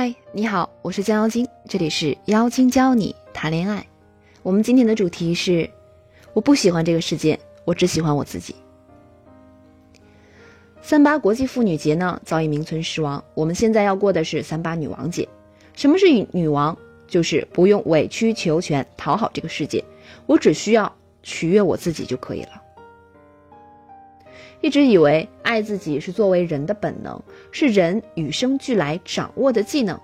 嗨，你好，我是江妖精，这里是妖精教你谈恋爱。我们今天的主题是：我不喜欢这个世界，我只喜欢我自己。三八国际妇女节呢，早已名存实亡。我们现在要过的是三八女王节。什么是女王？就是不用委曲求全讨好这个世界，我只需要取悦我自己就可以了。一直以为爱自己是作为人的本能，是人与生俱来掌握的技能，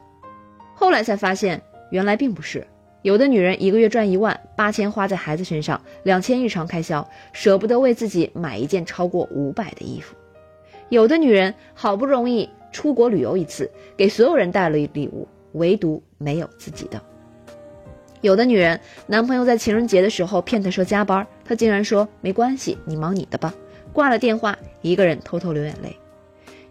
后来才发现原来并不是。有的女人一个月赚一万，八千花在孩子身上，两千日常开销，舍不得为自己买一件超过五百的衣服；有的女人好不容易出国旅游一次，给所有人带了礼物，唯独没有自己的；有的女人男朋友在情人节的时候骗她说加班，她竟然说没关系，你忙你的吧。挂了电话，一个人偷偷流眼泪。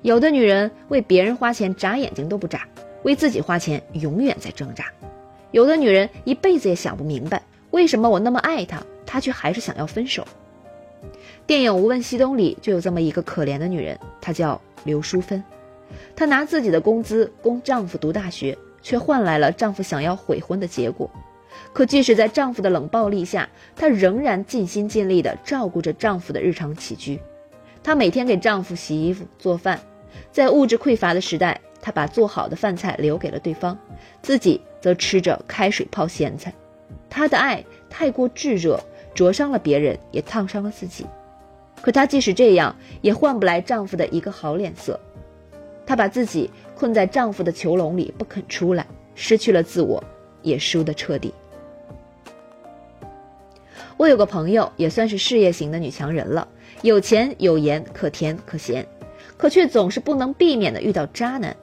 有的女人为别人花钱眨眼睛都不眨，为自己花钱永远在挣扎。有的女人一辈子也想不明白，为什么我那么爱他，他却还是想要分手。电影《无问西东》里就有这么一个可怜的女人，她叫刘淑芬。她拿自己的工资供丈夫读大学，却换来了丈夫想要悔婚的结果。可即使在丈夫的冷暴力下，她仍然尽心尽力地照顾着丈夫的日常起居。她每天给丈夫洗衣服、做饭，在物质匮乏的时代，她把做好的饭菜留给了对方，自己则吃着开水泡咸菜。她的爱太过炙热，灼伤了别人，也烫伤了自己。可她即使这样，也换不来丈夫的一个好脸色。她把自己困在丈夫的囚笼里不肯出来，失去了自我，也输得彻底。我有个朋友，也算是事业型的女强人了，有钱有颜，可甜可咸，可却总是不能避免的遇到渣男。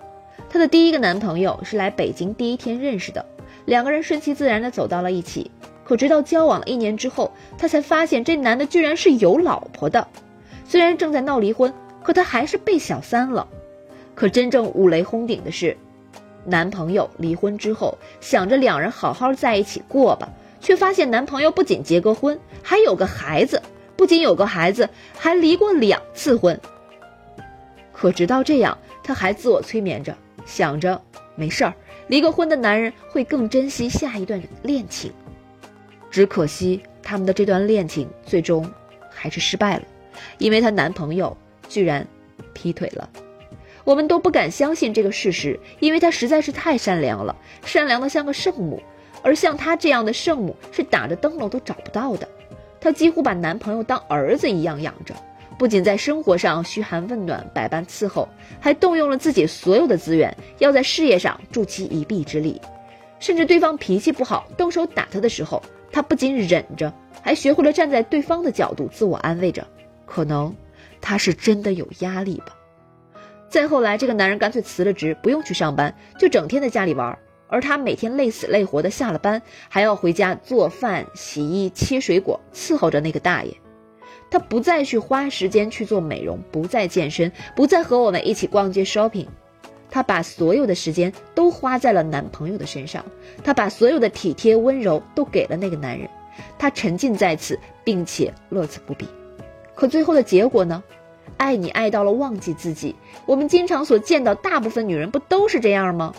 她的第一个男朋友是来北京第一天认识的，两个人顺其自然的走到了一起。可直到交往了一年之后，她才发现这男的居然是有老婆的。虽然正在闹离婚，可他还是被小三了。可真正五雷轰顶的是，男朋友离婚之后，想着两人好好在一起过吧。却发现男朋友不仅结过婚，还有个孩子，不仅有个孩子，还离过两次婚。可直到这样，她还自我催眠着，想着没事儿，离过婚的男人会更珍惜下一段恋情。只可惜他们的这段恋情最终还是失败了，因为她男朋友居然劈腿了。我们都不敢相信这个事实，因为他实在是太善良了，善良的像个圣母。而像她这样的圣母是打着灯笼都找不到的，她几乎把男朋友当儿子一样养着，不仅在生活上嘘寒问暖、百般伺候，还动用了自己所有的资源，要在事业上助其一臂之力。甚至对方脾气不好，动手打她的时候，她不仅忍着，还学会了站在对方的角度自我安慰着，可能她是真的有压力吧。再后来，这个男人干脆辞了职，不用去上班，就整天在家里玩。而她每天累死累活的下了班，还要回家做饭、洗衣、切水果，伺候着那个大爷。她不再去花时间去做美容，不再健身，不再和我们一起逛街 shopping。她把所有的时间都花在了男朋友的身上，她把所有的体贴温柔都给了那个男人。她沉浸在此，并且乐此不疲。可最后的结果呢？爱你爱到了忘记自己。我们经常所见到大部分女人不都是这样吗？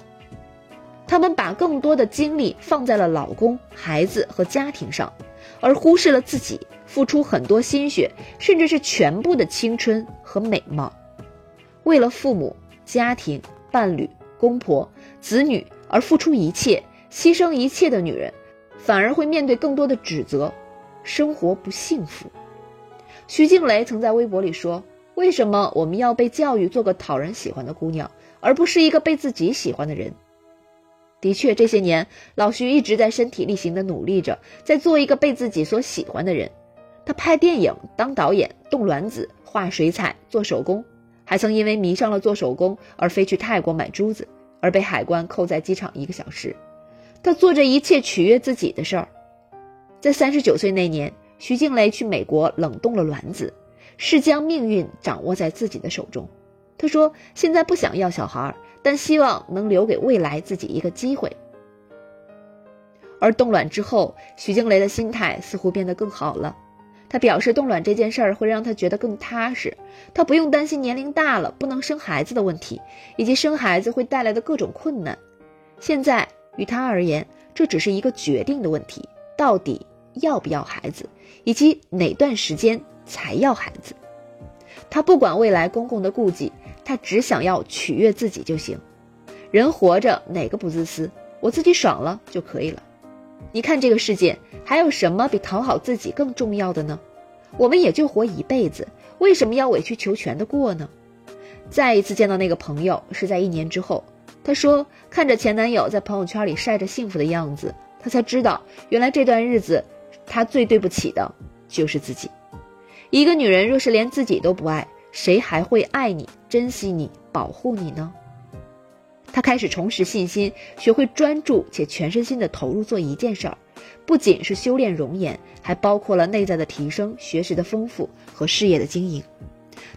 他们把更多的精力放在了老公、孩子和家庭上，而忽视了自己，付出很多心血，甚至是全部的青春和美貌，为了父母、家庭、伴侣、公婆、子女而付出一切、牺牲一切的女人，反而会面对更多的指责，生活不幸福。徐静蕾曾在微博里说：“为什么我们要被教育做个讨人喜欢的姑娘，而不是一个被自己喜欢的人？”的确，这些年老徐一直在身体力行地努力着，在做一个被自己所喜欢的人。他拍电影、当导演、动卵子、画水彩、做手工，还曾因为迷上了做手工而飞去泰国买珠子，而被海关扣在机场一个小时。他做着一切取悦自己的事儿。在三十九岁那年，徐静蕾去美国冷冻了卵子，是将命运掌握在自己的手中。他说：“现在不想要小孩。”但希望能留给未来自己一个机会。而冻卵之后，徐静蕾的心态似乎变得更好了。她表示，冻卵这件事儿会让她觉得更踏实，她不用担心年龄大了不能生孩子的问题，以及生孩子会带来的各种困难。现在于他而言，这只是一个决定的问题：到底要不要孩子，以及哪段时间才要孩子。他不管未来公公的顾忌，他只想要取悦自己就行。人活着哪个不自私？我自己爽了就可以了。你看这个世界还有什么比讨好自己更重要的呢？我们也就活一辈子，为什么要委曲求全的过呢？再一次见到那个朋友是在一年之后，他说看着前男友在朋友圈里晒着幸福的样子，他才知道原来这段日子他最对不起的就是自己。一个女人若是连自己都不爱，谁还会爱你、珍惜你、保护你呢？他开始重拾信心，学会专注且全身心的投入做一件事儿，不仅是修炼容颜，还包括了内在的提升、学识的丰富和事业的经营。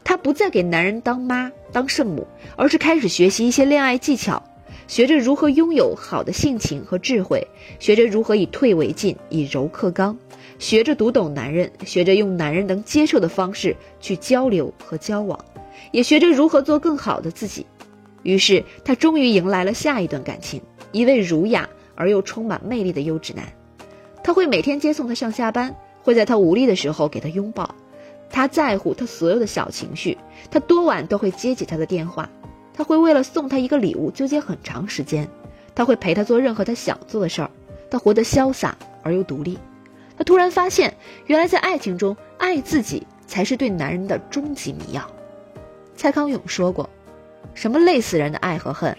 她不再给男人当妈、当圣母，而是开始学习一些恋爱技巧，学着如何拥有好的性情和智慧，学着如何以退为进，以柔克刚，学着读懂男人，学着用男人能接受的方式去交流和交往，也学着如何做更好的自己。于是，她终于迎来了下一段感情，一位儒雅而又充满魅力的优质男。他会每天接送她上下班，会在她无力的时候给她拥抱。他在乎她所有的小情绪，他多晚都会接起她的电话。他会为了送她一个礼物纠结很长时间。他会陪她做任何他想做的事儿。他活得潇洒而又独立。他突然发现，原来在爱情中，爱自己才是对男人的终极迷药。蔡康永说过。什么累死人的爱和恨，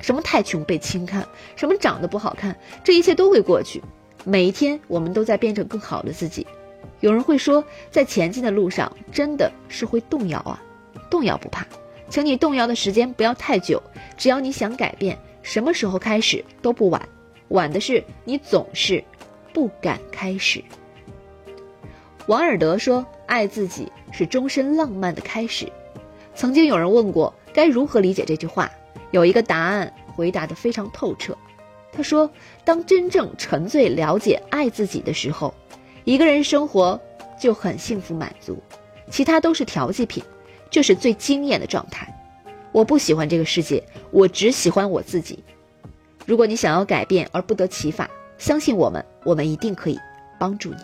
什么太穷被轻看，什么长得不好看，这一切都会过去。每一天，我们都在变成更好的自己。有人会说，在前进的路上，真的是会动摇啊。动摇不怕，请你动摇的时间不要太久。只要你想改变，什么时候开始都不晚。晚的是你总是不敢开始。王尔德说：“爱自己是终身浪漫的开始。”曾经有人问过。该如何理解这句话？有一个答案回答的非常透彻。他说：“当真正沉醉、了解、爱自己的时候，一个人生活就很幸福满足，其他都是调剂品，这是最惊艳的状态。”我不喜欢这个世界，我只喜欢我自己。如果你想要改变而不得其法，相信我们，我们一定可以帮助你。